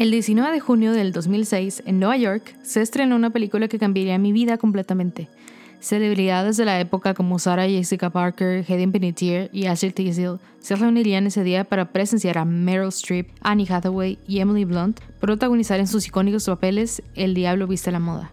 El 19 de junio del 2006, en Nueva York, se estrenó una película que cambiaría mi vida completamente. Celebridades de la época como Sarah Jessica Parker, Hayden Panettiere y Ashley Tisdale se reunirían ese día para presenciar a Meryl Streep, Annie Hathaway y Emily Blunt protagonizar en sus icónicos papeles El Diablo Viste la Moda.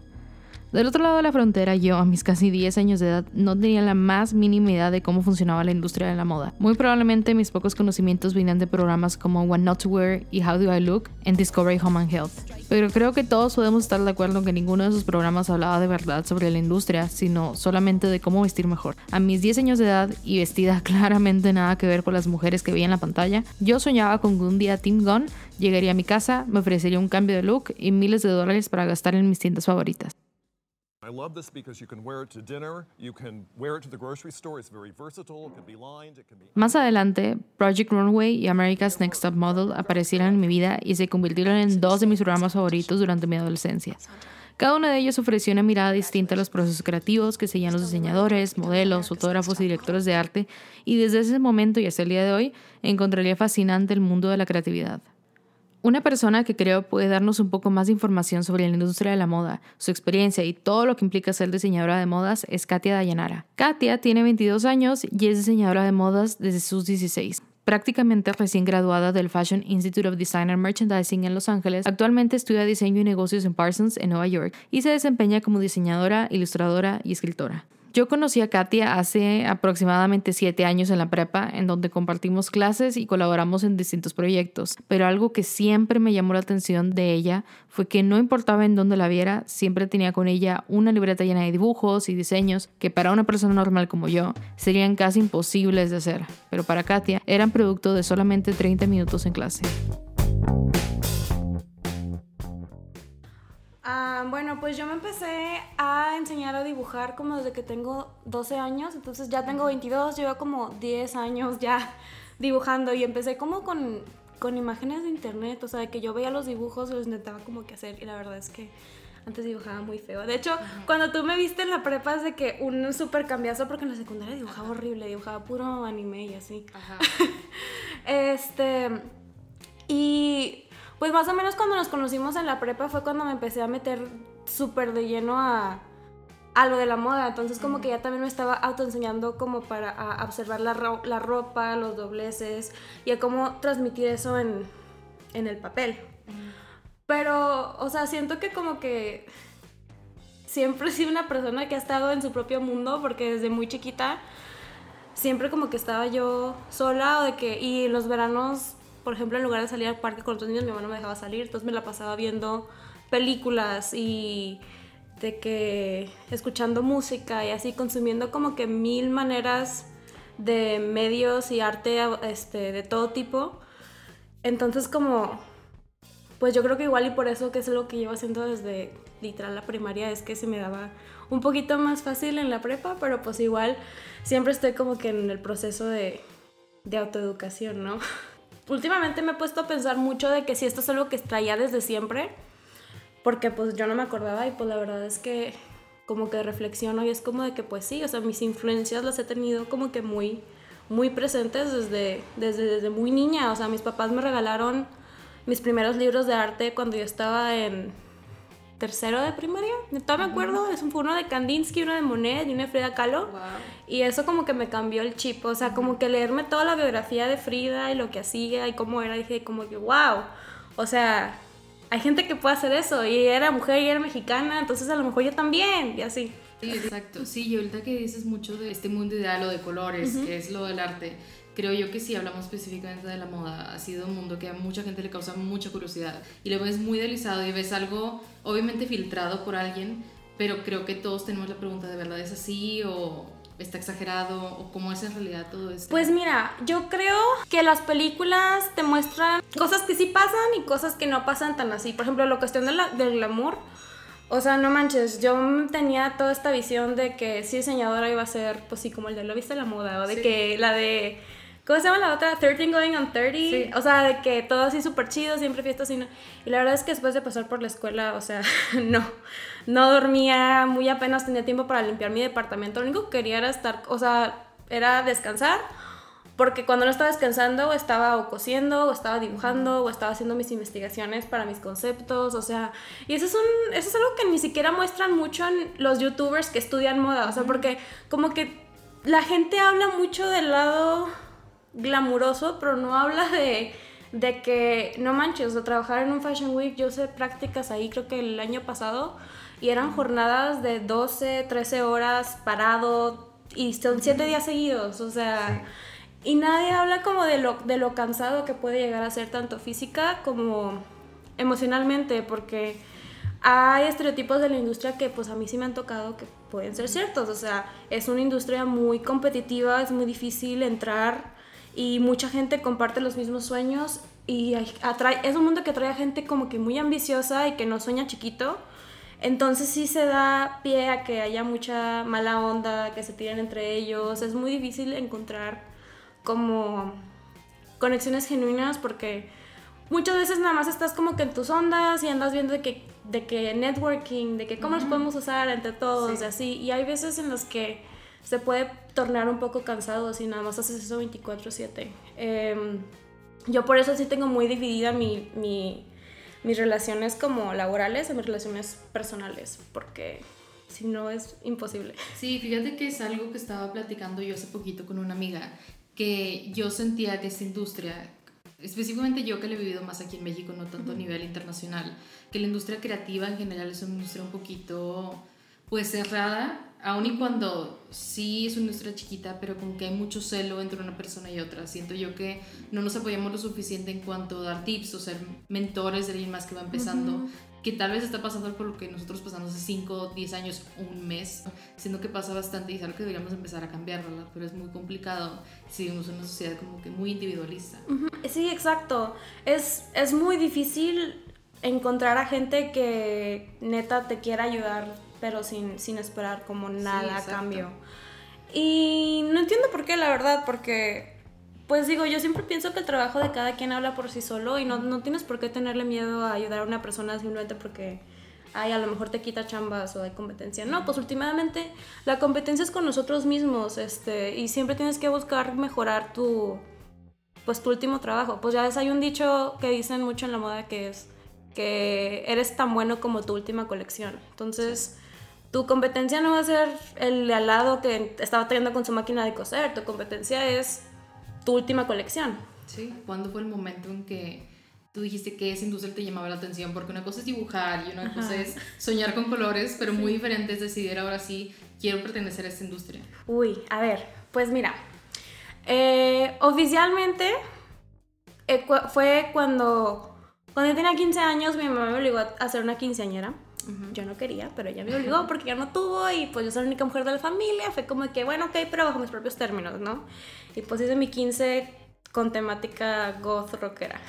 Del otro lado de la frontera, yo, a mis casi 10 años de edad, no tenía la más mínima idea de cómo funcionaba la industria de la moda. Muy probablemente mis pocos conocimientos venían de programas como What Not to Wear y How Do I Look en Discovery Home and Health. Pero creo que todos podemos estar de acuerdo en que ninguno de esos programas hablaba de verdad sobre la industria, sino solamente de cómo vestir mejor. A mis 10 años de edad y vestida claramente nada que ver con las mujeres que veía en la pantalla, yo soñaba con que un día Tim Gunn llegaría a mi casa, me ofrecería un cambio de look y miles de dólares para gastar en mis tiendas favoritas. I love this because you can wear it to dinner, you can wear it to the grocery store. It's very versatile. It can be lined, it can be... Más adelante, Project Runway y America's Next Top Model aparecieron en mi vida y se convirtieron en dos de mis programas favoritos durante mi adolescencia. Cada uno de ellos ofreció una mirada distinta a los procesos creativos que seguían los diseñadores, modelos, fotógrafos y directores de arte, y desde ese momento y hasta el día de hoy encontraría fascinante el mundo de la creatividad. Una persona que creo puede darnos un poco más de información sobre la industria de la moda, su experiencia y todo lo que implica ser diseñadora de modas es Katia Dayanara. Katia tiene 22 años y es diseñadora de modas desde sus 16 prácticamente recién graduada del Fashion Institute of Design and Merchandising en Los Ángeles, actualmente estudia diseño y negocios en Parsons, en Nueva York, y se desempeña como diseñadora, ilustradora y escritora. Yo conocí a Katia hace aproximadamente siete años en la prepa, en donde compartimos clases y colaboramos en distintos proyectos, pero algo que siempre me llamó la atención de ella fue que no importaba en dónde la viera, siempre tenía con ella una libreta llena de dibujos y diseños que para una persona normal como yo serían casi imposibles de hacer, pero para Katia eran producto de solamente 30 minutos en clase. Ah, bueno, pues yo me empecé a enseñar a dibujar como desde que tengo 12 años, entonces ya tengo 22, llevo como 10 años ya dibujando y empecé como con, con imágenes de internet, o sea, de que yo veía los dibujos y los intentaba como que hacer y la verdad es que antes dibujaba muy feo. De hecho, cuando tú me viste en la prepa es de que un súper cambiazo porque en la secundaria dibujaba horrible, dibujaba puro anime y así. Ajá. este, y pues más o menos cuando nos conocimos en la prepa fue cuando me empecé a meter súper de lleno a, a, lo de la moda. Entonces como que ya también me estaba autoenseñando como para observar la, la, ropa, los dobleces y a cómo transmitir eso en, en el papel. Pero, o sea, siento que como que siempre he sido una persona que ha estado en su propio mundo porque desde muy chiquita siempre como que estaba yo sola o de que y los veranos por ejemplo, en lugar de salir al parque con otros niños, mi mamá no me dejaba salir, entonces me la pasaba viendo películas y de que escuchando música y así consumiendo como que mil maneras de medios y arte este, de todo tipo. Entonces como, pues yo creo que igual y por eso que es lo que llevo haciendo desde literal la primaria es que se me daba un poquito más fácil en la prepa, pero pues igual siempre estoy como que en el proceso de, de autoeducación, ¿no? últimamente me he puesto a pensar mucho de que si esto es algo que traía desde siempre, porque pues yo no me acordaba y pues la verdad es que como que reflexiono y es como de que pues sí, o sea, mis influencias las he tenido como que muy, muy presentes desde, desde, desde muy niña, o sea, mis papás me regalaron mis primeros libros de arte cuando yo estaba en tercero de primaria, todavía me acuerdo, es un, fue uno de Kandinsky, uno de Monet y uno de Frida Kahlo. Y eso como que me cambió el chip, o sea, como que leerme toda la biografía de Frida y lo que hacía y cómo era, dije como que wow, o sea, hay gente que puede hacer eso y era mujer y era mexicana, entonces a lo mejor yo también y así. Sí, exacto. Sí, y ahorita que dices mucho de este mundo ideal o de colores, que es lo del arte, creo yo que si hablamos específicamente de la moda, ha sido un mundo que a mucha gente le causa mucha curiosidad y lo ves muy deslizado y ves algo obviamente filtrado por alguien, pero creo que todos tenemos la pregunta de verdad es así o está exagerado o cómo es en realidad todo esto. Pues mira, yo creo que las películas te muestran cosas que sí pasan y cosas que no pasan tan así. Por ejemplo, la cuestión de la, del glamour. O sea, no manches, yo tenía toda esta visión de que sí diseñadora iba a ser, pues sí, como el de lo viste la moda, o de que la de ¿Cómo se llama la otra? 13 Going on 30. O sea, de que todo así súper chido, siempre fiestas y no. Y la verdad es que después de pasar por la escuela, o sea, no. No dormía, muy apenas tenía tiempo para limpiar mi departamento. Lo único que quería era estar, o sea, era descansar porque cuando no estaba descansando estaba o cosiendo, o estaba dibujando, o estaba haciendo mis investigaciones para mis conceptos, o sea, y eso es, un, eso es algo que ni siquiera muestran mucho en los youtubers que estudian moda, o sea, porque como que la gente habla mucho del lado glamuroso, pero no habla de, de que, no manches, de trabajar en un Fashion Week, yo sé prácticas ahí, creo que el año pasado, y eran jornadas de 12, 13 horas parado, y son 7 días seguidos, o sea... Y nadie habla como de lo, de lo cansado que puede llegar a ser tanto física como emocionalmente, porque hay estereotipos de la industria que pues a mí sí me han tocado que pueden ser ciertos. O sea, es una industria muy competitiva, es muy difícil entrar y mucha gente comparte los mismos sueños y atrae, es un mundo que atrae a gente como que muy ambiciosa y que no sueña chiquito. Entonces sí se da pie a que haya mucha mala onda, que se tiren entre ellos. Es muy difícil encontrar como conexiones genuinas porque muchas veces nada más estás como que en tus ondas y andas viendo de que, de que networking, de que cómo nos podemos usar entre todos y así. Y hay veces en los que se puede tornar un poco cansado si nada más haces eso 24/7. Em, yo por eso sí tengo muy dividida mi, mi, mis relaciones como laborales y mis relaciones personales, porque si no es imposible. Sí, fíjate que es algo que estaba platicando yo hace poquito con una amiga que yo sentía que esta industria, específicamente yo que le he vivido más aquí en México, no tanto a nivel internacional, que la industria creativa en general es una industria un poquito pues cerrada, aun y cuando sí es una industria chiquita, pero como que hay mucho celo entre una persona y otra. Siento yo que no nos apoyamos lo suficiente en cuanto a dar tips o ser mentores de alguien más que va empezando que tal vez está pasando por lo que nosotros pasamos hace 5, 10 años, un mes, siendo que pasa bastante y es algo que deberíamos empezar a cambiar, ¿verdad? Pero es muy complicado si vivimos en una sociedad como que muy individualista. Sí, exacto. Es, es muy difícil encontrar a gente que neta te quiera ayudar, pero sin, sin esperar como nada a cambio. Y no entiendo por qué, la verdad, porque pues digo, yo siempre pienso que el trabajo de cada quien habla por sí solo y no, no tienes por qué tenerle miedo a ayudar a una persona simplemente porque ay, a lo mejor te quita chambas o hay competencia. No, pues últimamente la competencia es con nosotros mismos, este, y siempre tienes que buscar mejorar tu, pues tu último trabajo. Pues ya ves, hay un dicho que dicen mucho en la moda que es que eres tan bueno como tu última colección. Entonces, tu competencia no va a ser el de al lado que estaba trayendo con su máquina de coser, tu competencia es tu última colección. Sí, ¿cuándo fue el momento en que tú dijiste que esa industria te llamaba la atención? Porque una cosa es dibujar y una cosa es soñar con colores, pero muy diferente es decidir ahora sí, quiero pertenecer a esta industria. Uy, a ver, pues mira, eh, oficialmente eh, fue cuando, cuando yo tenía 15 años, mi mamá me obligó a hacer una quinceañera. Yo no quería, pero ella me obligó porque ya no tuvo y pues yo soy la única mujer de la familia. Fue como que, bueno, ok, pero bajo mis propios términos, ¿no? Y pues hice mi 15 con temática goth rockera.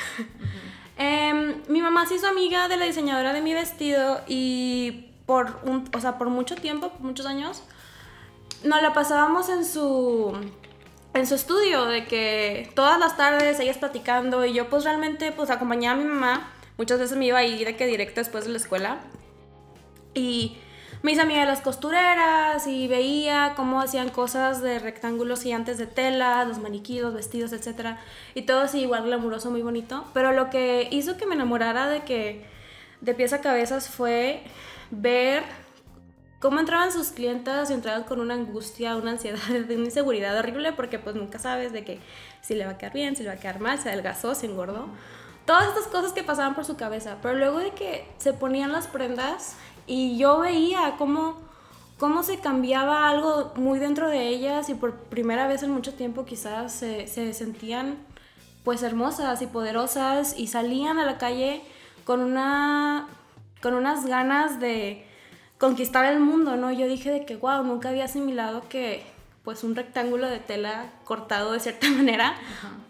Em, mi mamá se hizo amiga de la diseñadora de mi vestido y por, un, o sea, por mucho tiempo, por muchos años, nos la pasábamos en su, en su estudio, de que todas las tardes ellas platicando y yo pues realmente pues acompañaba a mi mamá. Muchas veces me iba a ir de que directo después de la escuela. Y me hice amiga de las costureras y veía cómo hacían cosas de rectángulos gigantes de tela, los maniquíes, los vestidos, etc. Y todo así igual glamuroso, muy bonito. Pero lo que hizo que me enamorara de que de pies a cabezas fue ver cómo entraban sus clientas y entraban con una angustia, una ansiedad, una inseguridad horrible porque pues nunca sabes de que si le va a quedar bien, si le va a quedar mal, se adelgazó, se engordó. Todas estas cosas que pasaban por su cabeza. Pero luego de que se ponían las prendas y yo veía cómo, cómo se cambiaba algo muy dentro de ellas y por primera vez en mucho tiempo quizás se, se sentían pues hermosas y poderosas y salían a la calle con una con unas ganas de conquistar el mundo, ¿no? Yo dije de que wow, nunca había asimilado que pues un rectángulo de tela cortado de cierta manera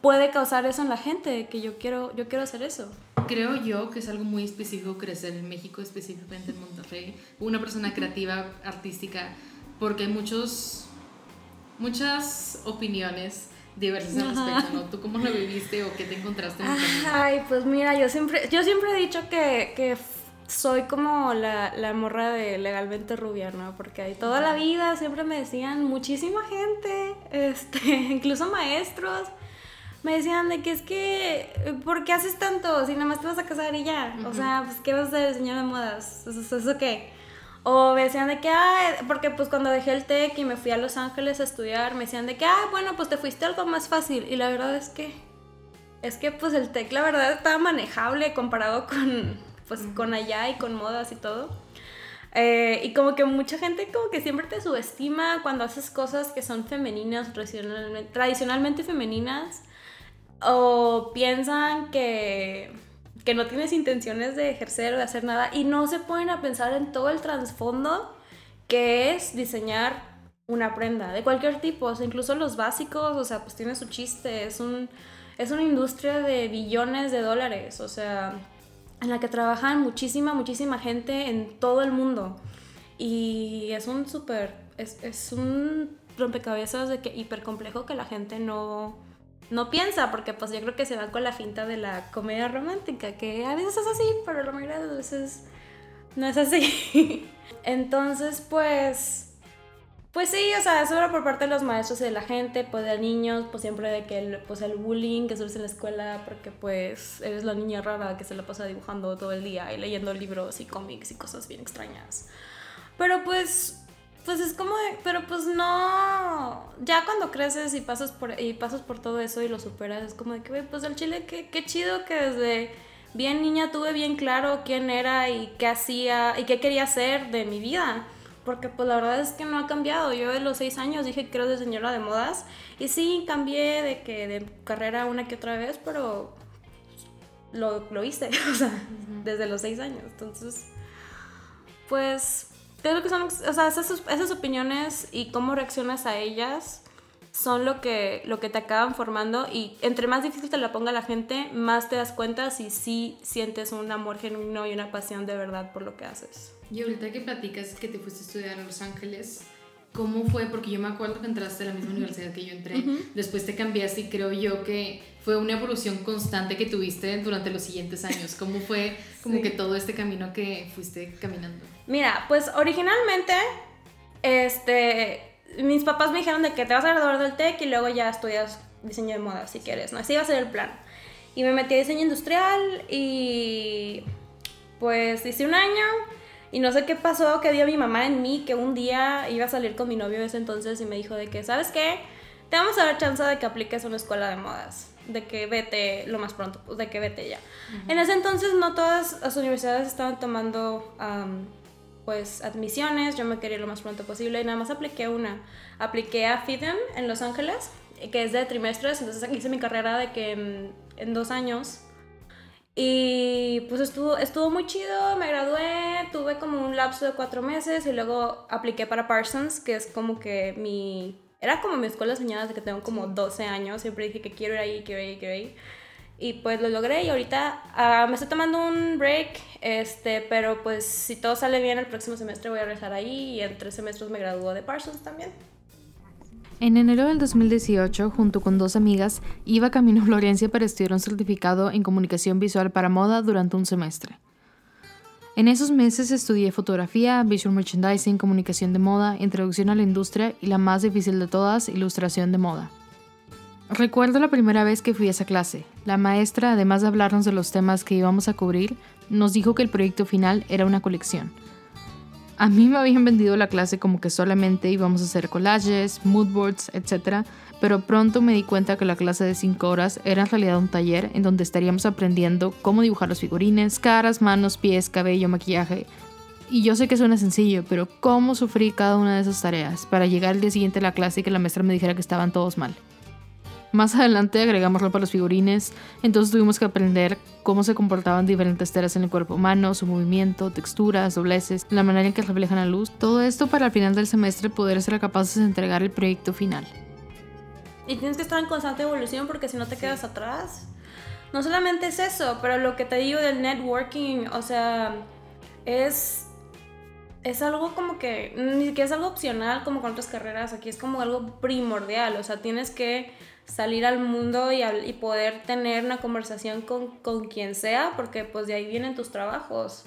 puede causar eso en la gente, que yo quiero yo quiero hacer eso. Creo yo que es algo muy específico crecer en México, específicamente en Monterrey, una persona creativa, artística, porque hay muchos, muchas opiniones diversas al respecto, ¿no? ¿Tú cómo lo viviste o qué te encontraste en Ay, pues mira, yo siempre, yo siempre he dicho que, que soy como la, la, morra de legalmente rubia, ¿no? Porque ahí toda la vida siempre me decían muchísima gente, este, incluso maestros, me decían de que es que, ¿por qué haces tanto? Si nada más te vas a casar y ya. O sea, pues, ¿qué vas a hacer, señora de modas? ¿Eso, eso qué? O me decían de que, ay, porque pues cuando dejé el TEC y me fui a Los Ángeles a estudiar, me decían de que, ah, bueno, pues te fuiste algo más fácil. Y la verdad es que, es que pues el TEC la verdad estaba manejable comparado con, pues con allá y con modas y todo. Eh, y como que mucha gente como que siempre te subestima cuando haces cosas que son femeninas, tradicionalmente, tradicionalmente femeninas o piensan que, que no tienes intenciones de ejercer o de hacer nada y no se pueden a pensar en todo el trasfondo que es diseñar una prenda de cualquier tipo, o sea, incluso los básicos, o sea, pues tiene su chiste, es, un, es una industria de billones de dólares, o sea, en la que trabajan muchísima, muchísima gente en todo el mundo. Y es un súper, es, es un rompecabezas de que hiper complejo que la gente no, no piensa, porque pues yo creo que se va con la finta de la comedia romántica, que a veces es así, pero la mayoría de veces no es así. Entonces, pues... Pues sí, o sea, eso era por parte de los maestros y de la gente, pues de niños, pues siempre de que el, pues el bullying que suele en la escuela, porque pues eres la niña rara que se la pasa dibujando todo el día y leyendo libros y cómics y cosas bien extrañas. Pero pues pues es como pero pues no, ya cuando creces y pasas por, y pasas por todo eso y lo superas, es como de que, pues el chile, qué, qué chido que desde bien niña tuve bien claro quién era y qué hacía y qué quería hacer de mi vida. Porque pues la verdad es que no ha cambiado. Yo de los seis años dije que quiero ser señora de modas. Y sí, cambié de que de carrera una que otra vez, pero lo, lo hice, o sea, desde los seis años. Entonces, pues creo que son, o sea, esas, esas opiniones y cómo reaccionas a ellas son lo que, lo que te acaban formando y entre más difícil te la ponga la gente, más te das cuenta si sí sientes un amor genuino y una pasión de verdad por lo que haces. Y ahorita que platicas que te fuiste a estudiar a Los Ángeles, ¿cómo fue? Porque yo me acuerdo que entraste a la misma universidad que yo entré, después te cambiaste y creo yo que fue una evolución constante que tuviste durante los siguientes años. ¿Cómo fue como que todo este camino que fuiste caminando? Mira, pues originalmente, este, mis papás me dijeron de que te vas a graduar del TEC y luego ya estudias diseño de moda si quieres, ¿no? Así iba a ser el plan. Y me metí a diseño industrial y pues hice un año y no sé qué pasó, que dio mi mamá en mí, que un día iba a salir con mi novio ese entonces y me dijo de que, ¿sabes qué? Te vamos a dar chance de que apliques a una escuela de modas, de que vete lo más pronto, pues, de que vete ya. En ese entonces no todas las universidades estaban tomando pues admisiones, yo me quería lo más pronto posible y nada más apliqué una. Apliqué a FIDEM en Los Ángeles, que es de trimestres, entonces hice mi carrera de que en, en dos años y pues estuvo, estuvo muy chido, me gradué, tuve como un lapso de cuatro meses y luego apliqué para Parsons, que es como que mi... Era como mi escuela soñada desde que tengo como 12 años, siempre dije que quiero ir ahí, quiero ir, quiero ir. Y pues lo logré y ahorita uh, me estoy tomando un break, este, pero pues si todo sale bien el próximo semestre voy a regresar ahí y en tres semestres me gradúo de Parsons también. En enero del 2018, junto con dos amigas, iba camino a Florencia para estudiar un certificado en comunicación visual para moda durante un semestre. En esos meses estudié fotografía, visual merchandising, comunicación de moda, introducción a la industria y la más difícil de todas, ilustración de moda. Recuerdo la primera vez que fui a esa clase. La maestra, además de hablarnos de los temas que íbamos a cubrir, nos dijo que el proyecto final era una colección. A mí me habían vendido la clase como que solamente íbamos a hacer collages, moodboards, etc. Pero pronto me di cuenta que la clase de 5 horas era en realidad un taller en donde estaríamos aprendiendo cómo dibujar los figurines, caras, manos, pies, cabello, maquillaje. Y yo sé que suena sencillo, pero cómo sufrí cada una de esas tareas para llegar al día siguiente a la clase y que la maestra me dijera que estaban todos mal. Más adelante agregamos ropa a los figurines, entonces tuvimos que aprender cómo se comportaban diferentes telas en el cuerpo humano, su movimiento, texturas, dobleces, la manera en que reflejan la luz. Todo esto para al final del semestre poder ser capaces de entregar el proyecto final. Y tienes que estar en constante evolución porque si no te quedas atrás. No solamente es eso, pero lo que te digo del networking, o sea, es es algo como que ni siquiera es algo opcional como con otras carreras, aquí es como algo primordial, o sea, tienes que salir al mundo y, y poder tener una conversación con, con, quien sea, porque pues de ahí vienen tus trabajos.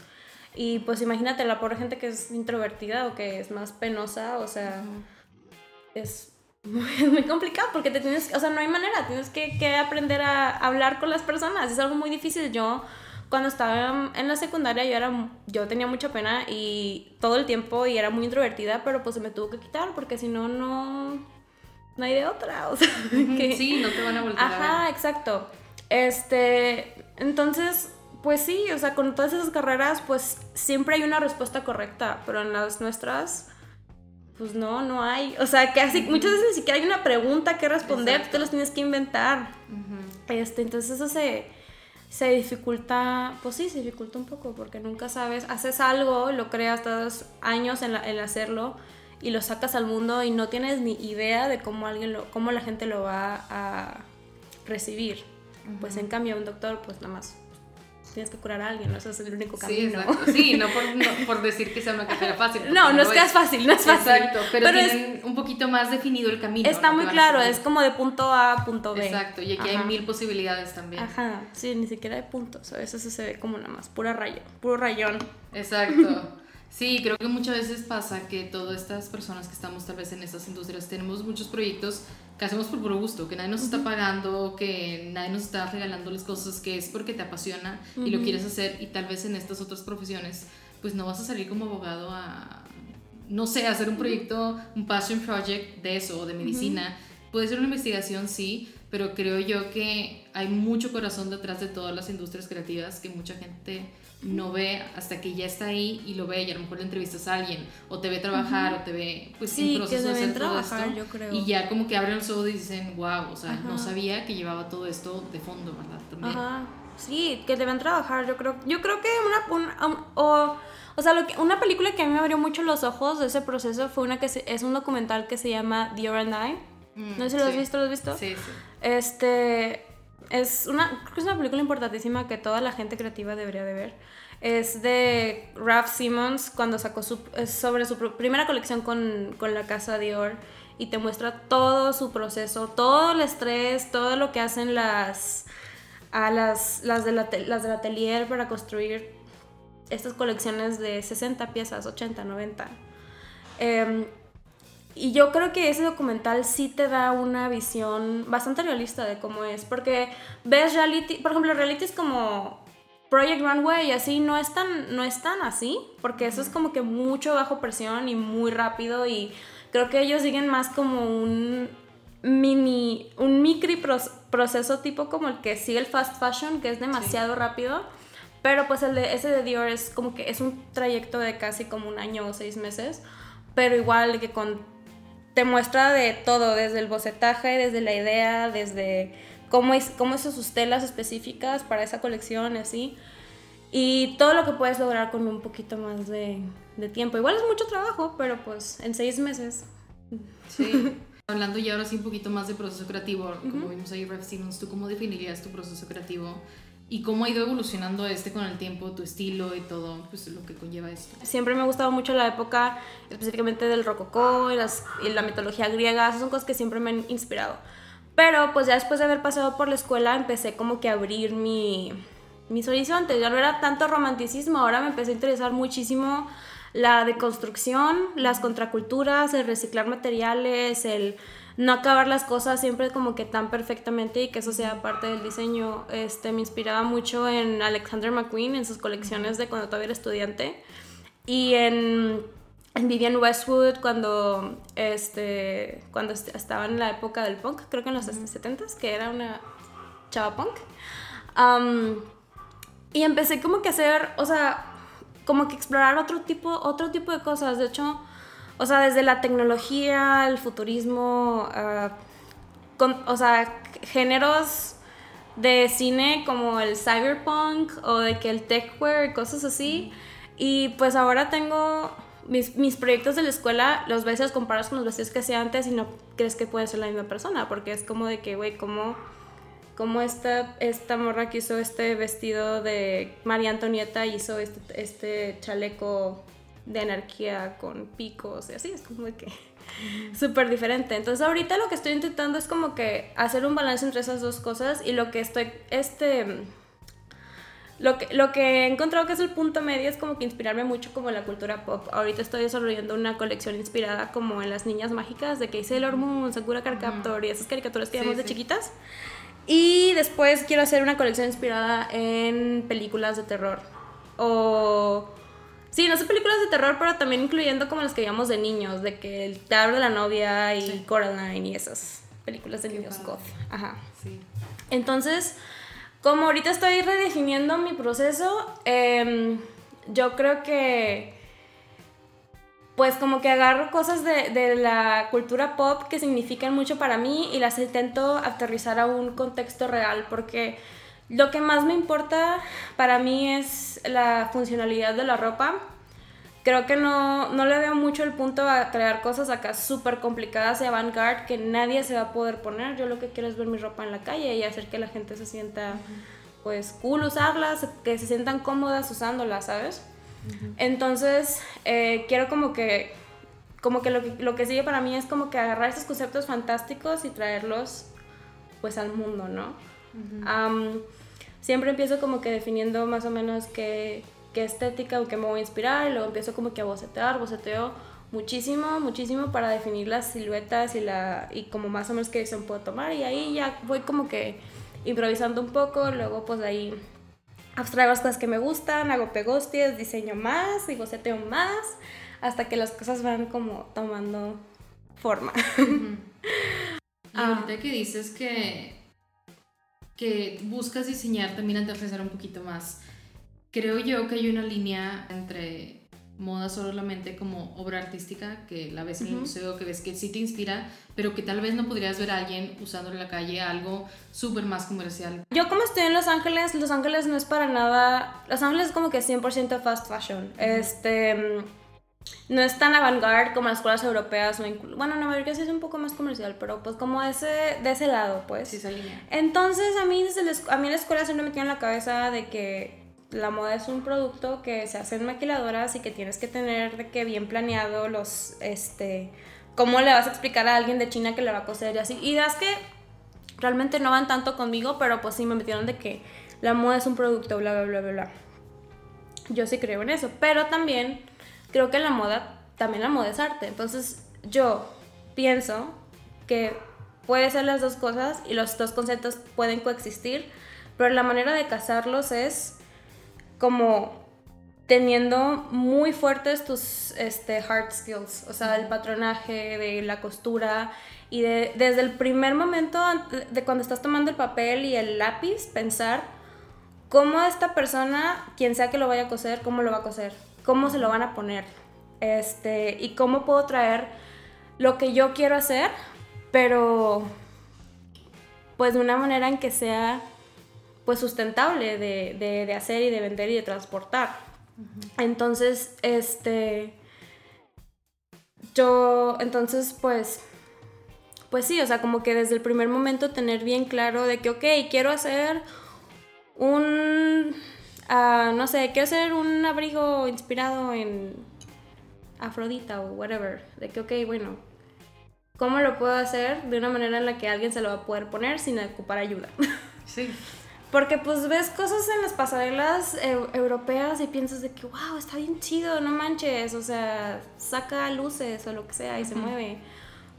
Y pues imagínate la pobre gente que es introvertida o que es más penosa, o sea, es, muy, muy complicado porque te tienes, o sea, no hay manera, tienes que, que aprender a hablar con las personas, es algo muy difícil. Yo cuando estaba en la secundaria yo era yo tenía mucha pena y todo el tiempo y era muy introvertida, pero pues se me tuvo que quitar porque si no no no hay de otra, o sea, que, sí, no te van a volver Ajá, exacto. Este, entonces pues sí, o sea, con todas esas carreras, pues siempre hay una respuesta correcta, pero en las nuestras, pues no, no hay. O sea, que así, muchas veces ni siquiera hay una pregunta que responder, tú te los tienes que inventar. este, entonces eso se, se dificulta, pues sí, se dificulta un poco, porque nunca sabes, haces algo, lo creas todos años en, en hacerlo y lo sacas al mundo y no tienes ni idea de cómo alguien lo, cómo la gente lo va a recibir. Pues en cambio un doctor, pues nada más tienes que curar a alguien, ¿no? Ese es el único camino. Sí, sí no, por, no por decir que sea una carrera fácil. No, no es que es fácil, no es fácil. Exacto, pero, tienen un poquito más definido el camino. Está muy claro, es como de punto A a punto B. Exacto, y aquí hay mil posibilidades también. Ajá, sí, ni siquiera hay puntos, a veces se ve como nada más, pura rayo, puro rayón. Exacto. Sí, creo que muchas veces pasa que todas estas personas que estamos tal vez en estas industrias tenemos muchos proyectos que hacemos por puro gusto, que nadie nos está pagando, que nadie nos está regalando las cosas, que es porque te apasiona y lo quieres hacer y tal vez en estas otras profesiones pues no vas a salir como abogado a, no sé, hacer un proyecto, un passion project de eso o de medicina. Puede ser una investigación, sí, pero creo yo que hay mucho corazón detrás de todas las industrias creativas que mucha gente no ve hasta que ya está ahí y lo ve y a lo mejor le entrevistas a alguien o te ve trabajar o te ve pues sí, en proceso que de hacer trabajar, todo yo creo. y ya como que abren los ojos y dicen wow o sea no sabía que llevaba todo esto de fondo verdad también. Ajá. sí que deben trabajar yo creo yo creo que una, um, o, o sea lo que, una película que a mí me abrió mucho los ojos de ese proceso fue una que es un documental que se llama The and I mm, no sé si lo has visto lo has visto sí sí. Este es una creo que es una película importantísima que toda la gente creativa debería de ver es de Ralph Simmons cuando sacó su, sobre su primera colección con, con, la casa Dior y te muestra todo su proceso, todo el estrés, todo lo que hacen las, a las, las, de la, las del atelier para construir estas colecciones de 60 piezas, 80, 90. Eh, y yo creo que ese documental sí te da una visión bastante realista de cómo es, porque ves reality, por ejemplo, reality es como Project Runway y así no es tan, no es tan así, porque eso es como que mucho bajo presión y muy rápido y creo que ellos siguen más como un mini, un micro proceso tipo como el que sigue el fast fashion, que es demasiado rápido, pero pues el de, ese de Dior es como que es un trayecto de casi como un año o seis meses, pero igual que con, te muestra de todo, desde el bocetaje, desde la idea, desde cómo, es, cómo son sus telas específicas para esa colección y así. Y todo lo que puedes lograr con un poquito más de, de tiempo. Igual es mucho trabajo, pero pues en seis meses. Sí. Hablando ya ahora sí un poquito más de proceso creativo, como vimos ahí, Ref Simmons, ¿tú cómo definirías tu proceso creativo? ¿Y cómo ha ido evolucionando este con el tiempo, tu estilo y todo pues, lo que conlleva esto? Siempre me ha gustado mucho la época específicamente del rococó y, las, y la mitología griega, esas son cosas que siempre me han inspirado. Pero pues ya después de haber pasado por la escuela empecé como que a abrir mi, mis horizontes. Ya no era tanto romanticismo, ahora me empecé a interesar muchísimo la deconstrucción, las contraculturas, el reciclar materiales, el no acabar las cosas siempre como que tan perfectamente y que eso sea parte del diseño. Este, me inspiraba mucho en Alexander McQueen, en sus colecciones de cuando todavía era estudiante. Y en en Vivian Westwood cuando, este, cuando estaba en la época del punk, creo que en los 70s, que era una chava punk. y empecé como que a hacer, o sea, como que explorar otro tipo, otro tipo de cosas. De hecho, o sea, desde la tecnología, el futurismo, ah, o sea, géneros de cine como el cyberpunk o de que el techwear, cosas así. Y pues ahora tengo mis, mis, proyectos de la escuela los los comparas con los vestidos que hacía antes y no crees que puede ser la misma persona, porque es como de que, güey, ¿cómo, cómo esta, esta morra que hizo este vestido de María Antonieta hizo este, este chaleco de anarquía con picos y así? Es como que súper diferente. Entonces ahorita lo que estoy intentando es como que hacer un balance entre esas dos cosas y lo que estoy, este lo que, lo que he encontrado que es el punto medio es como que inspirarme mucho como en la cultura pop. Ahorita estoy desarrollando una colección inspirada como en las niñas mágicas de que Sailor Moon, Sakura Card Captor y esas caricaturas que vemos de chiquitas. Y después quiero hacer una colección inspirada en películas de terror. O... Sí, no sé películas de terror, pero también incluyendo como las que veíamos de niños, de que el teatro de la novia y Coraline y esas películas de niños goth. Ajá. Sí. Entonces, como ahorita estoy redefiniendo mi proceso, em, yo creo que pues como que agarro cosas de, de, la cultura pop que significan mucho para mí y las intento aterrizar a un contexto real porque lo que más me importa para mí es la funcionalidad de la ropa. Creo que no, no le veo mucho el punto a crear cosas acá súper complicadas y avant-garde que nadie se va a poder poner. Yo lo que quiero es ver mi ropa en la calle y hacer que la gente se sienta pues cool usarlas, que se sientan cómodas usándolas, ¿sabes? Entonces, eh, quiero como que, como que lo, que lo que sigue para mí es como que agarrar estos conceptos fantásticos y traerlos pues al mundo, ¿no? Siempre empiezo como que definiendo más o menos qué, qué estética o qué me voy a inspirar y luego empiezo como que a bocetear, boceteo muchísimo, muchísimo para definir las siluetas y, la, y como más o menos qué se puedo tomar y ahí ya voy como que improvisando un poco, luego pues ahí abstraigo las cosas que me gustan, hago pegosties, diseño más y boceteo más, hasta que las cosas van como tomando forma. Y ahorita que dices que, que buscas diseñar también aterrizar un poquito más, creo yo que hay una línea entre moda solamente como obra artística, que la ves en el museo, que ves que sí te inspira, pero que tal vez no podrías ver a alguien usando en la calle algo súper más comercial. Yo como estoy en Los Ángeles, Los Ángeles no es para nada, Los Ángeles es como que 100% fast fashion. Este no es tan avant-garde como las escuelas europeas o bueno, Nueva York sí es un poco más comercial, pero pues como ese de ese lado, pues. Sí, esa línea. Entonces, a mí desde a mí la escuela siempre me metió en la cabeza de que la moda es un producto que se hace en maquiladoras y que tienes que tener de que bien planeado los, este, cómo le vas a explicar a alguien de China que le va a coser y así. Y das que realmente no van tanto conmigo, pero pues sí me metieron de que la moda es un producto, bla, bla, bla, bla, bla. Yo sí creo en eso, pero también creo que la moda, también la moda es arte. Entonces yo pienso que puede ser las dos cosas y los dos conceptos pueden coexistir, pero la manera de casarlos es como teniendo muy fuertes tus este, hard skills, o sea, el patronaje, de la costura y de, desde el primer momento de cuando estás tomando el papel y el lápiz, pensar cómo esta persona, quien sea que lo vaya a coser, cómo lo va a coser, cómo se lo van a poner, este, y cómo puedo traer lo que yo quiero hacer, pero pues de una manera en que sea pues sustentable de, hacer y de vender y de transportar. Entonces, este, yo, entonces, pues, pues sí, o sea, como que desde el primer momento tener bien claro de que, ok, quiero hacer un, no sé, quiero hacer un abrigo inspirado en Afrodita o whatever, de que, ok, bueno, ¿cómo lo puedo hacer de una manera en la que alguien se lo va a poder poner sin ocupar ayuda? Sí. Porque pues ves cosas en las pasarelas europeas y piensas de que, wow, está bien chido, no manches, o sea, saca luces o lo que sea y se mueve.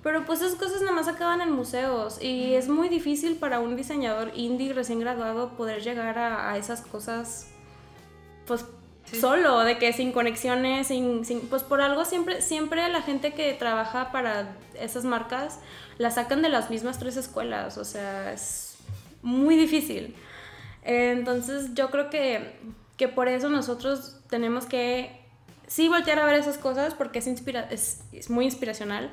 Pero pues esas cosas nada más acaban en museos y es muy difícil para un diseñador indie recién graduado poder llegar a, esas cosas pues solo, de que sin conexiones, sin, sin, pues por algo siempre, siempre la gente que trabaja para esas marcas la sacan de las mismas tres escuelas, o sea, es muy difícil. Entonces yo creo que, que por eso nosotros tenemos que sí voltear a ver esas cosas porque es, inspira es, es muy inspiracional,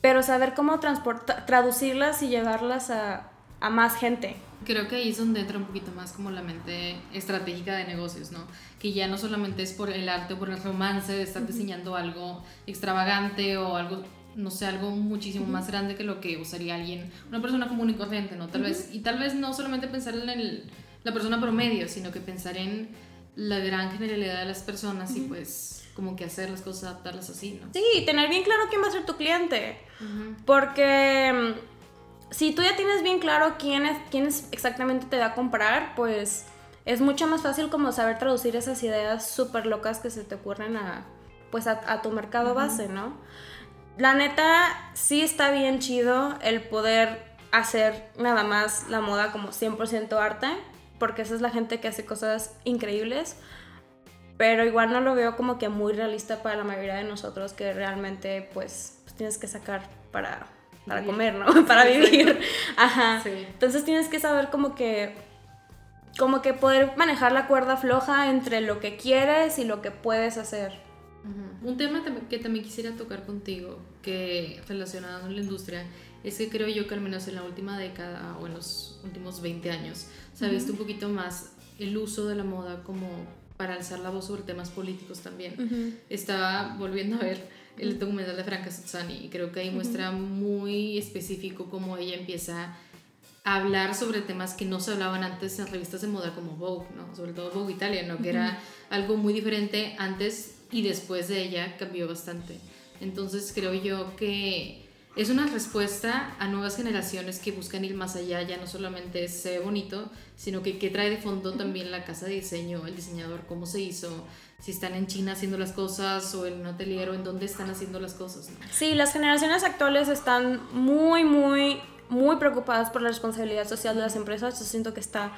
pero saber cómo traducirlas y llevarlas a, a, más gente. Creo que ahí es donde entra un poquito más como la mente estratégica de negocios, ¿no? Que ya no solamente es por el arte o por el romance de estar diseñando algo extravagante o algo no sé, algo muchísimo más grande que lo que usaría alguien, una persona común y corriente, ¿no? Tal vez, y tal vez no solamente pensar en el, la persona promedio, sino que pensar en la gran generalidad de las personas y pues como que hacer las cosas, adaptarlas así, ¿no? Sí, tener bien claro quién va a ser tu cliente. Porque si tú ya tienes bien claro quién es, quién es exactamente te va a comprar, pues es mucho más fácil como saber traducir esas ideas súper locas que se te ocurren a, pues a, tu mercado base, ¿no? La neta, sí está bien chido el poder hacer nada más la moda como 100% arte, porque esa es la gente que hace cosas increíbles, pero igual no lo veo como que muy realista para la mayoría de nosotros que realmente pues, pues tienes que sacar para, para comer, ¿no? para vivir. Ajá. Entonces tienes que saber como que como que poder manejar la cuerda floja entre lo que quieres y lo que puedes hacer. Un tema que también quisiera tocar contigo, que relacionado con la industria, es que creo yo que al menos en la última década o en los últimos 20 años se ha visto un poquito más el uso de la moda como para alzar la voz sobre temas políticos también. Estaba volviendo a ver el documental de Franca Sozzani y creo que ahí muestra muy específico cómo ella empieza a hablar sobre temas que no se hablaban antes en revistas de moda como Vogue, ¿no? sobre todo Vogue Italia, ¿no? que era algo muy diferente antes y después de ella cambió bastante. Entonces creo yo que es una respuesta a nuevas generaciones que buscan ir más allá, ya no solamente se ve bonito, sino que, que trae de fondo también la casa de diseño, el diseñador, cómo se hizo, si están en China haciendo las cosas o en un atelier o en dónde están haciendo las cosas. Sí, las generaciones actuales están muy, muy, muy preocupadas por la responsabilidad social de las empresas. Yo siento que está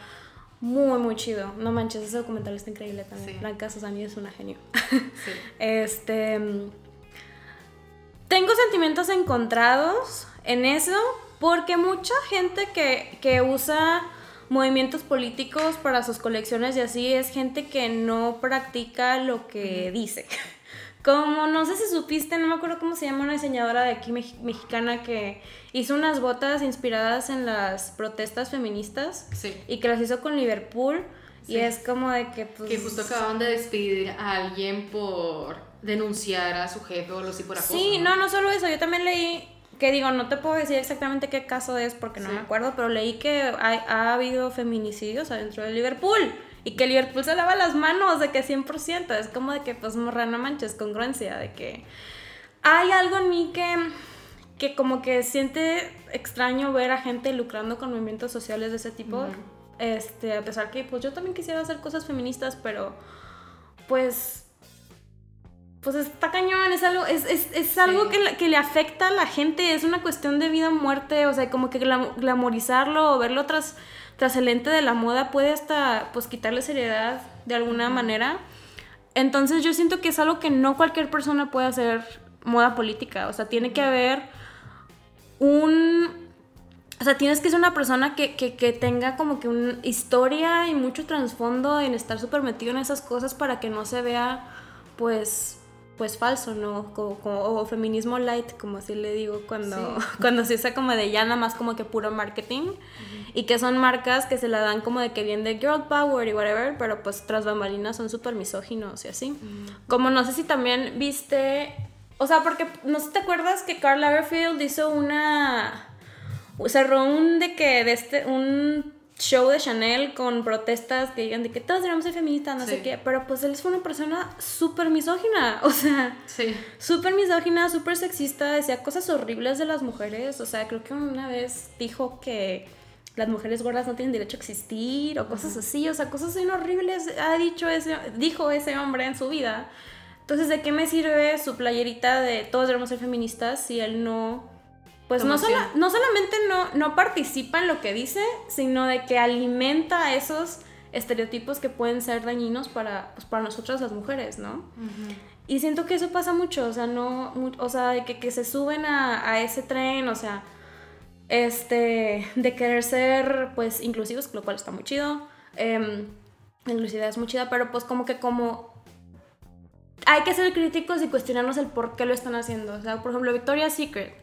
muy, muy chido. No manches, ese documental está increíble también. Blanca Susani es una genio. Sí. este tengo sentimientos encontrados en eso porque mucha gente que, usa movimientos políticos para sus colecciones y así es gente que no practica lo que dice. Como no sé si supiste, no me acuerdo cómo se llama una diseñadora de aquí mexicana que hizo unas botas inspiradas en las protestas feministas y que las hizo con Liverpool. Y es como de que pues... Que justo acababan de despedir a alguien por denunciar a su jefe o algo así por acoso. Sí, no, no solo eso, yo también leí que digo, no te puedo decir exactamente qué caso es porque no me acuerdo, pero leí que ha habido feminicidios adentro de Liverpool y que Liverpool se lava las manos de que 100%, es como de que pues morra no manches, congruencia, de que hay algo en mí que que como que siente extraño ver a gente lucrando con movimientos sociales de ese tipo, este, a pesar que pues yo también quisiera hacer cosas feministas, pero pues pues está cañón, es algo, es, es, es algo que, que, le afecta a la gente, es una cuestión de vida o muerte, o sea, como que glamorizarlo o verlo tras, tras el lente de la moda puede hasta pues quitarle seriedad de alguna manera. Entonces yo siento que es algo que no cualquier persona puede hacer moda política, o sea, tiene que haber un... O sea, tienes que ser una persona que, que, que tenga como que una historia y mucho trasfondo en estar súper metido en esas cosas para que no se vea pues pues falso, ¿no? Como, o feminismo light, como así le digo, cuando, cuando se usa como de ya nada más como que puro marketing y que son marcas que se la dan como de que vienen de girl power y whatever, pero pues tras bambalinas son súper misóginos y así. Como no sé si también viste, o sea, porque no sé si te acuerdas que Carl Lagerfeld hizo una, cerró un de que, de este, un show de Chanel con protestas que digan de que todos debemos ser feministas, no sé qué, pero pues él fue una persona súper misógina, o sea, sí. súper misógina, súper sexista, decía cosas horribles de las mujeres, o sea, creo que una vez dijo que las mujeres gordas no tienen derecho a existir o cosas así, o sea, cosas bien horribles ha dicho ese, dijo ese hombre en su vida. Entonces, ¿de qué me sirve su playerita de todos debemos ser feministas si él no pues no, no solamente no, no participa en lo que dice, sino de que alimenta esos estereotipos que pueden ser dañinos para, pues, para nosotras las mujeres, ¿no? Y siento que eso pasa mucho, o sea, no, o sea, de que, que se suben a, a, ese tren, o sea, este, de querer ser, pues, inclusivos, lo cual está muy chido, eh, la inclusividad es muy chida, pero pues como que como hay que ser críticos y cuestionarnos el por qué lo están haciendo, o sea, por ejemplo, Victoria's Secret,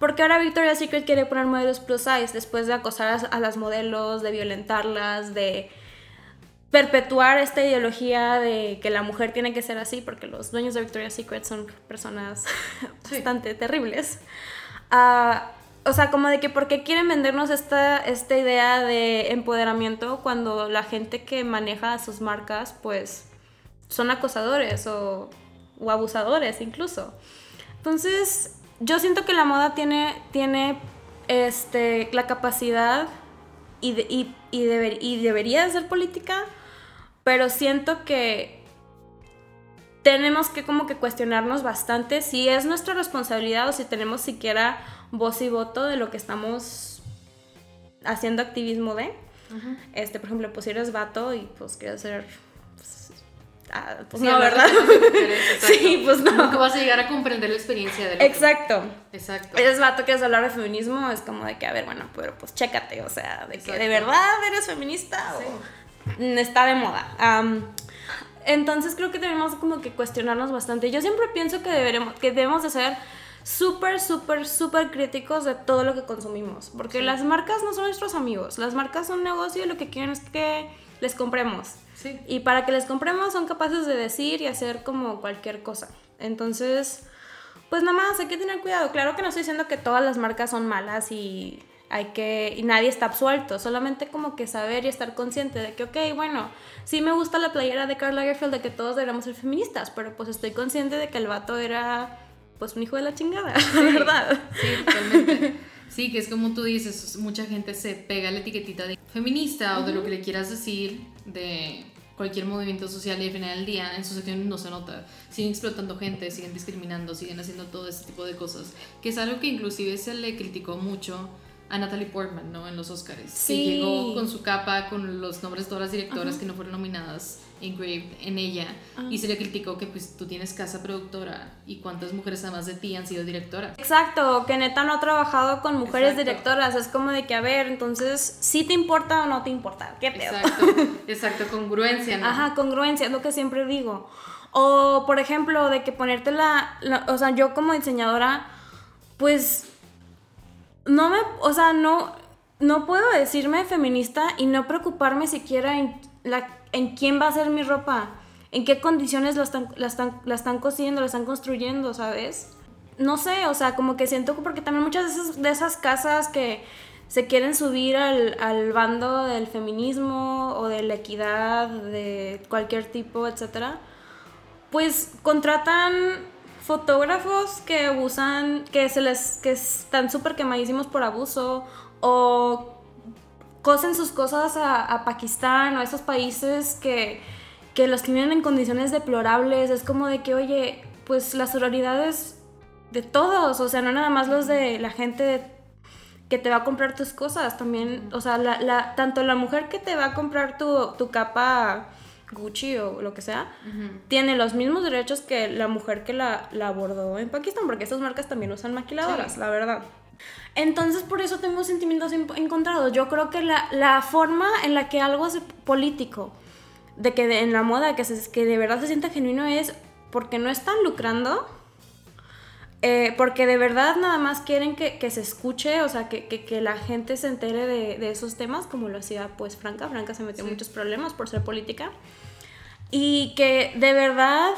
porque ahora Victoria's Secret quiere poner modelos plus size después de acosar a las modelos, de violentarlas, de perpetuar esta ideología de que la mujer tiene que ser así, porque los dueños de Victoria's Secret son personas bastante terribles. Ah, o sea, como de que por qué quieren vendernos esta, esta idea de empoderamiento cuando la gente que maneja sus marcas, pues, son acosadores o, o abusadores incluso. Entonces, yo siento que la moda tiene, tiene este, la capacidad y, y, y, debería de ser política, pero siento que tenemos que como que cuestionarnos bastante si es nuestra responsabilidad o si tenemos siquiera voz y voto de lo que estamos haciendo activismo de. Este, por ejemplo, pues si eres vato y pues quieres ser ah, pues no, ¿verdad? sí, pues no. Nunca vas a llegar a comprender la experiencia del otro. Exacto. Exacto. Eres vato, quieres hablar de feminismo, es como de que, a ver, bueno, pero pues chécate, o sea, de que de verdad eres feminista o está de moda. entonces creo que tenemos como que cuestionarnos bastante. Yo siempre pienso que, deberemos, que debemos de ser súper, súper, súper críticos de todo lo que consumimos. Porque las marcas no son nuestros amigos. Las marcas son un negocio y lo que quieren es que les compremos. Sí. Y para que les compremos son capaces de decir y hacer como cualquier cosa. Entonces, pues nada más hay que tener cuidado. Claro que no estoy diciendo que todas las marcas son malas y hay que y nadie está absuelto, solamente como que saber y estar consciente de que ok, bueno, sí me gusta la playera de Karl Lagerfeld de que todos deberíamos ser feministas, pero pues estoy consciente de que el vato era pues un hijo de la chingada, ¿verdad? Sí, totalmente. Sí, que es como tú dices, mucha gente se pega la etiquetita de feminista o de lo que le quieras decir de cualquier movimiento social y al final del día en sus acciones no se nota. Siguen explotando gente, siguen discriminando, siguen haciendo todo ese tipo de cosas. Que es algo que inclusive se le criticó mucho a Natalie Portman, ¿no? En los Oscars. Sí. Que llegó con su capa, con los nombres de todas las directoras que no fueron nominadas, engraved en ella. Y se le criticó que pues tú tienes casa productora y cuántas mujeres además de ti han sido directoras. Exacto, que neta no ha trabajado con mujeres directoras. Es como de que, a ver, entonces, ¿sí te importa o no te importa? ¿Qué pedo? Exacto, exacto, congruencia, ¿no? Ajá, congruencia, es lo que siempre digo. O, por ejemplo, de que ponerte la o sea, yo como diseñadora, pues no me, o sea, no, no puedo decirme feminista y no preocuparme siquiera en, la, en quién va a ser mi ropa, en qué condiciones la están, la están, la están cosiendo, la están construyendo, ¿sabes? No sé, o sea, como que siento porque también muchas de esas, de esas casas que se quieren subir al, al, bando del feminismo o de la equidad de cualquier tipo, etcétera, pues contratan fotógrafos que abusan, que se les, que están súper quemadísimos por abuso o cosen sus cosas a, Pakistán o a esos países que, que los tienen en condiciones deplorables. Es como de que, oye, pues la sororidad es de todos, o sea, no nada más los de la gente que te va a comprar tus cosas, también, o sea, la, la, tanto la mujer que te va a comprar tu, tu capa Gucci o lo que sea, tiene los mismos derechos que la mujer que la, la abordó en Pakistán, porque esas marcas también usan maquiladoras, la verdad. Entonces, por eso tengo sentimientos encontrados. Yo creo que la, la forma en la que algo es político, de que en la moda, que, se, que de verdad se sienta genuino, es porque no están lucrando, eh, porque de verdad nada más quieren que, que se escuche, o sea, que, que, la gente se entere de, de, esos temas, como lo hacía pues Franca. Franca se metió en muchos problemas por ser política y que de verdad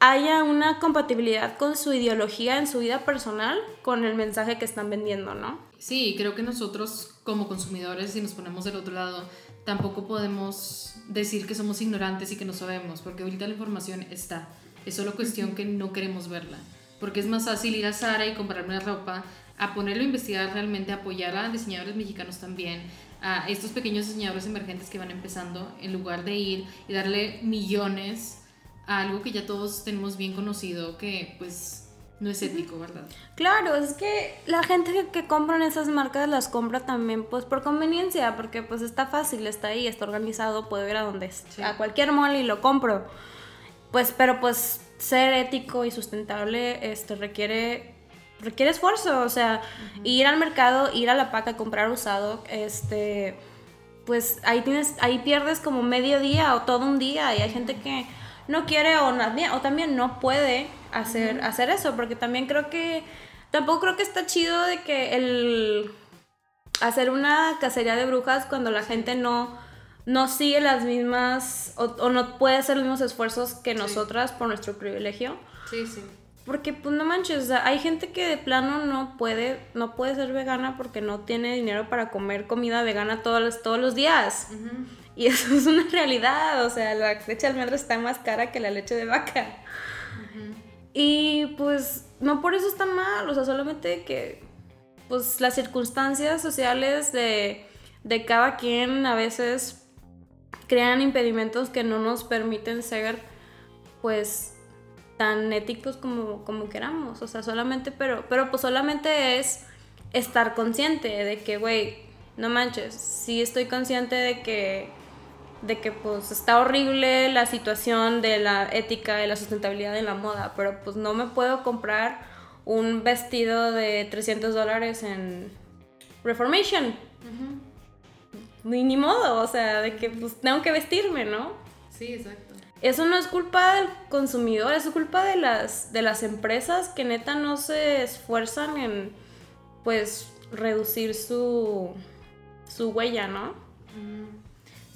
haya una compatibilidad con su ideología en su vida personal con el mensaje que están vendiendo, ¿no? Sí, creo que nosotros como consumidores, si nos ponemos del otro lado, tampoco podemos decir que somos ignorantes y que no sabemos, porque ahorita la información está. Es solo cuestión que no queremos verla. Porque es más fácil ir a Sara y comprarme ropa, a ponerlo a investigar realmente, apoyar a diseñadores mexicanos también, a estos pequeños diseñadores emergentes que van empezando, en lugar de ir y darle millones a algo que ya todos tenemos bien conocido, que pues no es ético, ¿verdad? Claro, es que la gente que, que compra en esas marcas las compra también pues por conveniencia, porque pues está fácil, está ahí, está organizado, puedo ir a donde a cualquier mall y lo compro. Pues, pero pues ser ético y sustentable este requiere requiere esfuerzo, o sea, ir al mercado, ir a la paca, comprar usado, este, pues ahí tienes, ahí pierdes como medio día o todo un día y hay gente que no quiere o, o también no puede hacer, hacer eso, porque también creo que, tampoco creo que está chido de que el hacer una cacería de brujas cuando la gente no, no sigue las mismas o, no puede hacer los mismos esfuerzos que nosotras por nuestro privilegio. Sí, sí. Porque, pues no manches, hay gente que de plano no puede, no puede ser vegana porque no tiene dinero para comer comida vegana todos los, todos los días. Y eso es una realidad, o sea, la leche de almendra está más cara que la leche de vaca. Y pues no por eso está mal, o sea, solamente que pues las circunstancias sociales de, de cada quien a veces crean impedimentos que no nos permiten ser, pues, tan éticos como, como queramos. O sea, solamente, pero, pero pues solamente es estar consciente de que, güey, no manches, sí estoy consciente de que, de que pues está horrible la situación de la ética y la sustentabilidad en la moda, pero pues no me puedo comprar un vestido de 300 dólares en Reformation. Ni modo, o sea, de que pues tengo que vestirme, ¿no? Sí, exacto. Eso no es culpa del consumidor, es culpa de las, de las empresas que neta no se esfuerzan en, pues, reducir su, su huella, ¿no?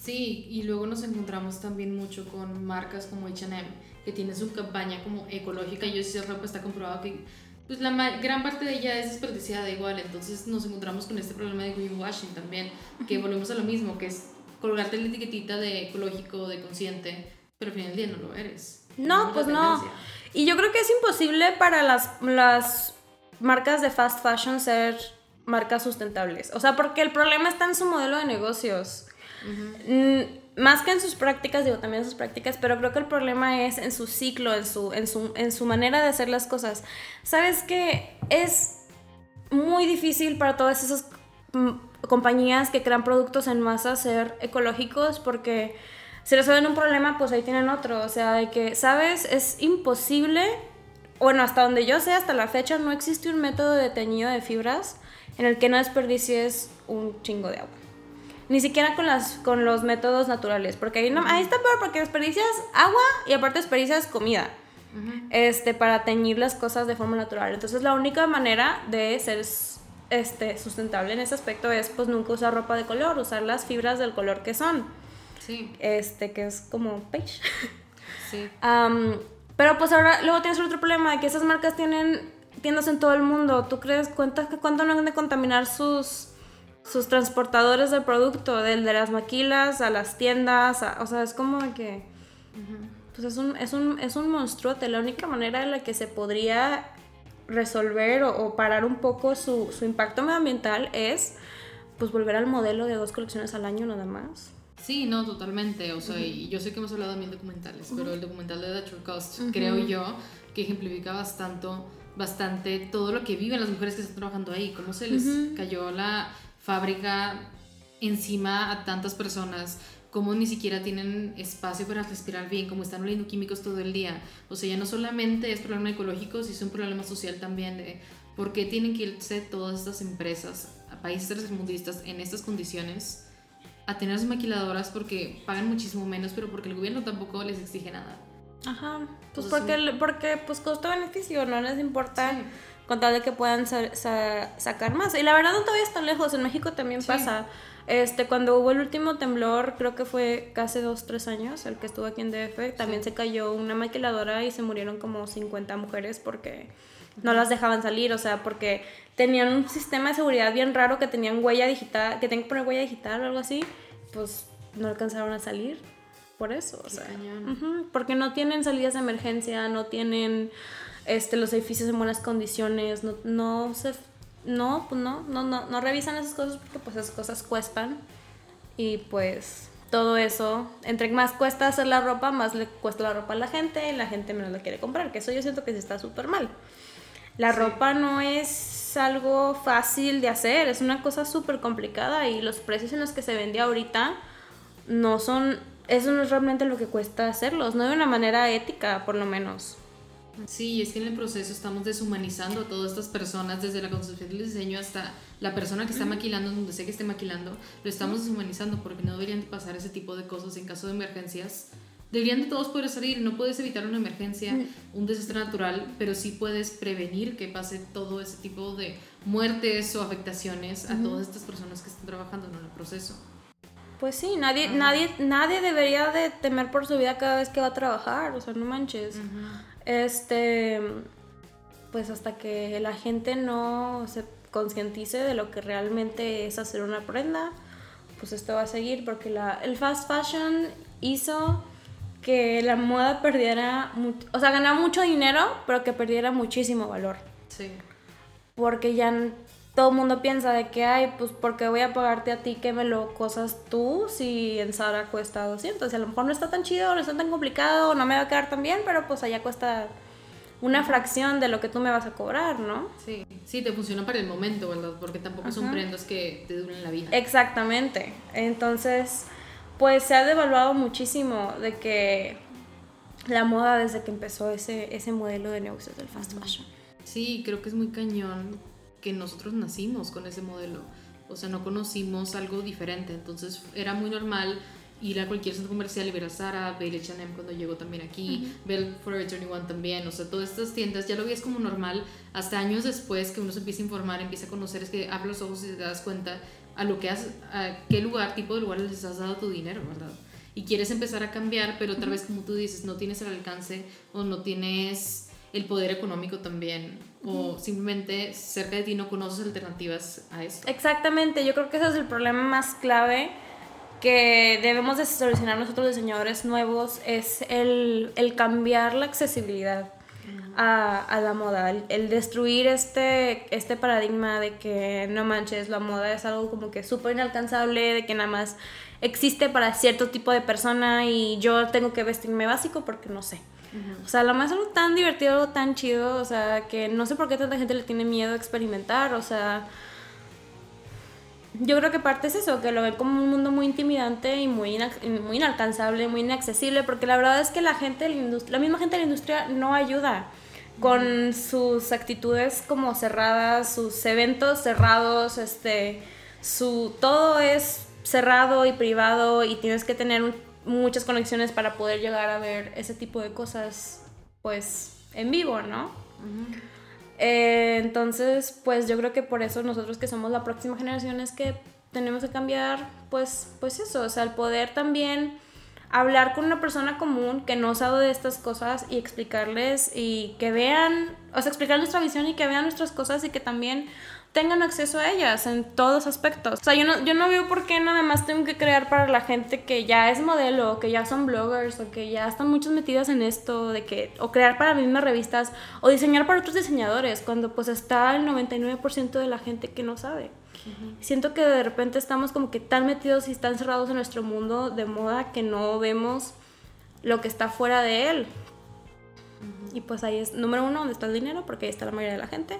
Sí, y luego nos encontramos también mucho con marcas como H&M, que tienen su campaña como ecológica, y yo sí sé, ropa está comprobado que pues la gran parte de ella es desperdiciada igual, entonces nos encontramos con este problema de greenwashing también, que volvemos a lo mismo, que es colgarte la etiquetita de ecológico, de consciente, pero al final del día no lo eres. No, pues no. Y yo creo que es imposible para las, las marcas de fast fashion ser marcas sustentables. O sea, porque el problema está en su modelo de negocios más que en sus prácticas, digo también en sus prácticas, pero creo que el problema es en su ciclo, en su, en su, en su manera de hacer las cosas. Sabes que es muy difícil para todas esas mm, compañías que crean productos en masa ser ecológicos porque si resuelven un problema, pues ahí tienen otro. O sea, de que, ¿sabes? Es imposible, bueno, hasta donde yo sé, hasta la fecha, no existe un método de teñido de fibras en el que no desperdicies un chingo de agua ni siquiera con, las, con los métodos naturales, porque ahí, no, ahí está peor porque desperdicias agua y aparte desperdicias comida. Este, para teñir las cosas de forma natural. Entonces la única manera de ser este, sustentable en ese aspecto es pues nunca usar ropa de color, usar las fibras del color que son. Sí. Este, que es como beige. Sí. pero pues ahora luego tienes otro problema de que esas marcas tienen tiendas en todo el mundo. ¿Tú crees cuánto, cuánto no han de contaminar sus sus transportadores de producto, del de las maquilas a las tiendas, o sea, es como que... Pues es un, es, un, es un monstruote. La única manera en la que se podría resolver o, parar un poco su, su, impacto medioambiental es pues volver al modelo de dos colecciones al año nada más. Sí, no, totalmente. O sea, y yo sé que hemos hablado también de documentales, pero el documental de The True Cost creo yo que ejemplifica bastante, bastante todo lo que viven las mujeres que están trabajando ahí, cómo se les cayó la fábrica encima a tantas personas, como ni siquiera tienen espacio para respirar bien, como están oliendo químicos todo el día. O sea, ya no solamente es problema ecológico, sino es un problema social también de por qué tienen que irse todas estas empresas a países tercermundistas en estas condiciones a tener sus maquiladoras porque pagan muchísimo menos, pero porque el gobierno tampoco les exige nada. Ajá, pues porque, porque pues costo-beneficio, no les importa con tal de que puedan sacar más. Y la verdad no todavía están lejos, en México también pasa. Este, cuando hubo el último temblor, creo que fue casi dos, tres años, el que estuvo aquí en DF, también se cayó una maquiladora y se murieron como 50 mujeres porque no las dejaban salir, o sea, porque tenían un sistema de seguridad bien raro que tenían huella digital, que tenían que poner huella digital o algo así, pues no alcanzaron a salir por eso, o sea, porque no tienen salidas de emergencia, no tienen este, los edificios en buenas condiciones, no, no se no, pues no, no, no, no revisan esas cosas porque pues esas cosas cuestan y pues todo eso, entre más cuesta hacer la ropa, más le cuesta la ropa a la gente y la gente menos la quiere comprar, que eso yo siento que sí está súper mal. La ropa no es algo fácil de hacer, es una cosa súper complicada y los precios en los que se vende ahorita no son, eso no es realmente lo que cuesta hacerlos, no de una manera ética por lo menos. Sí, es que en el proceso estamos deshumanizando a todas estas personas, desde la concepción del diseño hasta la persona que está maquilando, donde sé que esté maquilando, lo estamos deshumanizando porque no deberían pasar ese tipo de cosas en caso de emergencias. Deberían de todos poder salir, no puedes evitar una emergencia, un desastre natural, pero sí puedes prevenir que pase todo ese tipo de muertes o afectaciones a todas estas personas que están trabajando en el proceso. Pues sí, nadie, nadie, nadie debería de temer por su vida cada vez que va a trabajar, o sea, no manches. Este, pues hasta que la gente no se concientice de lo que realmente es hacer una prenda, pues esto va a seguir porque la, el fast fashion hizo que la moda perdiera, o sea, ganaba mucho dinero, pero que perdiera muchísimo valor. Sí. Porque ya todo el mundo piensa de que, ay, pues, ¿por qué voy a pagarte a ti que me lo cosas tú si en Sara cuesta 200? Y a lo mejor no está tan chido, no está tan complicado, no me va a quedar tan bien, pero pues allá cuesta una fracción de lo que tú me vas a cobrar, ¿no? Sí, sí, te funciona para el momento, ¿verdad? Porque tampoco son prendas que te duren la vida. Exactamente. Entonces, pues se ha devaluado muchísimo de que la moda desde que empezó ese, ese modelo de negocios del fast fashion. Sí, creo que es muy cañón que nosotros nacimos con ese modelo. O sea, no conocimos algo diferente. Entonces era muy normal ir a cualquier centro comercial y ver a Zara, ver H&M cuando llegó también aquí, ver Forever 21 también, o sea, todas estas tiendas ya lo veías como normal hasta años después que uno se empieza a informar, empieza a conocer, es que abre los ojos y te das cuenta a lo que has, a qué lugar, tipo de lugar les has dado tu dinero, ¿verdad? Y quieres empezar a cambiar, pero otra vez como tú dices, no tienes el alcance o no tienes el poder económico también o simplemente cerca de ti no conoces alternativas a esto. Exactamente, yo creo que ese es el problema más clave que debemos de solucionar nosotros diseñadores nuevos es el, el cambiar la accesibilidad a, a, la moda, el, destruir este, este paradigma de que no manches, la moda es algo como que súper inalcanzable, de que nada más existe para cierto tipo de persona y yo tengo que vestirme básico porque no sé. O sea, lo más tan divertido, tan chido, o sea, que no sé por qué tanta gente le tiene miedo a experimentar, o sea, yo creo que parte es eso, que lo ven como un mundo muy intimidante y muy, muy inalcanzable, muy inaccesible, porque la verdad es que la gente la misma gente de la industria no ayuda con sus actitudes como cerradas, sus eventos cerrados, este, su, todo es cerrado y privado y tienes que tener muchas conexiones para poder llegar a ver ese tipo de cosas, pues, en vivo, ¿no? Eh, entonces, pues yo creo que por eso nosotros que somos la próxima generación es que tenemos que cambiar, pues, pues eso, o sea, el poder también hablar con una persona común que no sabe de estas cosas y explicarles y que vean, o sea, explicar nuestra visión y que vean nuestras cosas y que también tengan acceso a ellas en todos aspectos. O sea, yo no, yo no veo por qué nada más tengo que crear para la gente que ya es modelo, que ya son bloggers, o que ya están muchos metidas en esto, de que, o crear para mismas revistas, o diseñar para otros diseñadores, cuando pues está el 99% de la gente que no sabe. Siento que de repente estamos como que tan metidos y tan cerrados en nuestro mundo de moda que no vemos lo que está fuera de él. Y pues ahí es, número uno, donde está el dinero, porque ahí está la mayoría de la gente.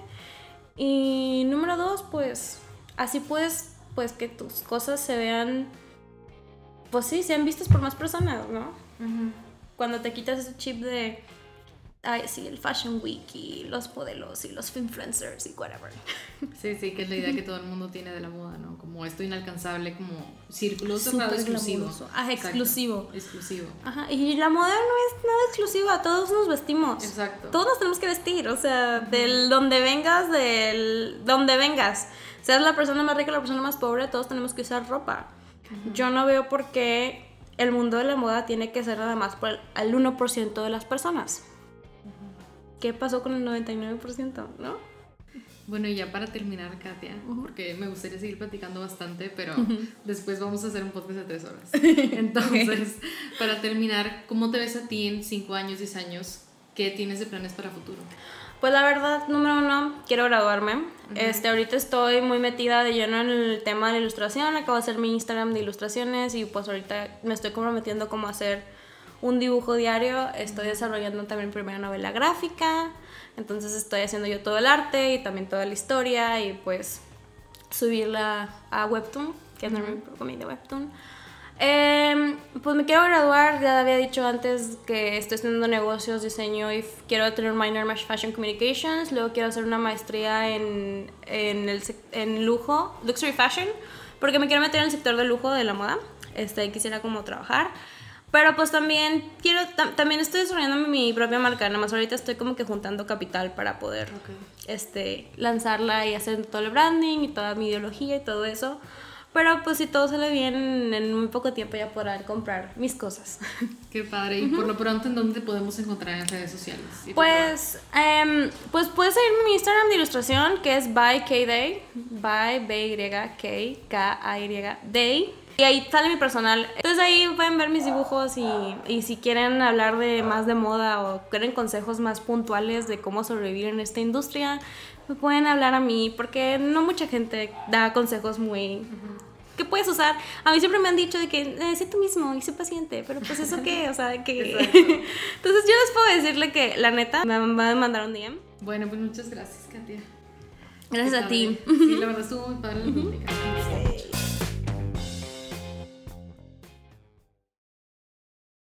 Y número dos, pues así puedes, pues que tus cosas se vean, pues sí, sean vistas por más personas, ¿no? Cuando te quitas ese chip de ay, sí, el Fashion Week y los modelos y los influencers y whatever. Sí, sí, que es la idea que todo el mundo tiene de la moda, ¿no? Como esto inalcanzable, como círculo cerrado exclusivo. Ajá, exclusivo. exclusivo. Ajá, y la moda no es nada exclusiva, todos nos vestimos. Exacto. Todos nos tenemos que vestir, o sea, del donde vengas, del donde vengas. Seas la persona más rica o la persona más pobre, todos tenemos que usar ropa. Yo no veo por qué el mundo de la moda tiene que ser nada más por el 1% de las personas. ¿Qué pasó con el 99%? ¿No? Bueno, y ya para terminar, Katia, porque me gustaría seguir platicando bastante, pero después vamos a hacer un podcast de tres horas. Entonces, para terminar, ¿cómo te ves a ti en cinco años, 10 años? ¿Qué tienes de planes para futuro? Pues la verdad, número uno, quiero graduarme. este, ahorita estoy muy metida de lleno en el tema de la ilustración. Acabo de hacer mi Instagram de ilustraciones y pues ahorita me estoy comprometiendo como a hacer un dibujo diario, estoy desarrollando también mi primera novela gráfica, entonces estoy haciendo yo todo el arte y también toda la historia y pues subirla a Webtoon, que es mi de Webtoon. Em, pues me quiero graduar, ya había dicho antes que estoy estudiando negocios, diseño y quiero tener un minor en Fashion Communications, luego quiero hacer una maestría en, en, el, en lujo, Luxury Fashion, porque me quiero meter en el sector de lujo de la moda, este, quisiera como trabajar. Pero pues también quiero, también estoy desarrollando mi propia marca, nada más ahorita estoy como que juntando capital para poder este, lanzarla y hacer todo el branding y toda mi ideología y todo eso. Pero pues si todo sale bien, en muy poco tiempo ya podrán comprar mis cosas. Qué padre. Y por lo pronto, ¿en dónde te podemos encontrar en redes sociales? Pues, eh, pues puedes seguirme en mi Instagram de ilustración, que es by K Day, by B Y K K A Y Day. Y ahí sale mi personal. Entonces ahí pueden ver mis dibujos y, y si quieren hablar de más de moda o quieren consejos más puntuales de cómo sobrevivir en esta industria, me pueden hablar a mí porque no mucha gente da consejos muy que puedes usar. A mí siempre me han dicho de que eh, sé tú mismo y sé paciente, pero pues eso qué, o sea, que... Entonces yo les puedo decirle que la neta me va a mandar un DM. Bueno, pues muchas gracias, Katia. Gracias a ti. Sí, la verdad estuvo muy padre la.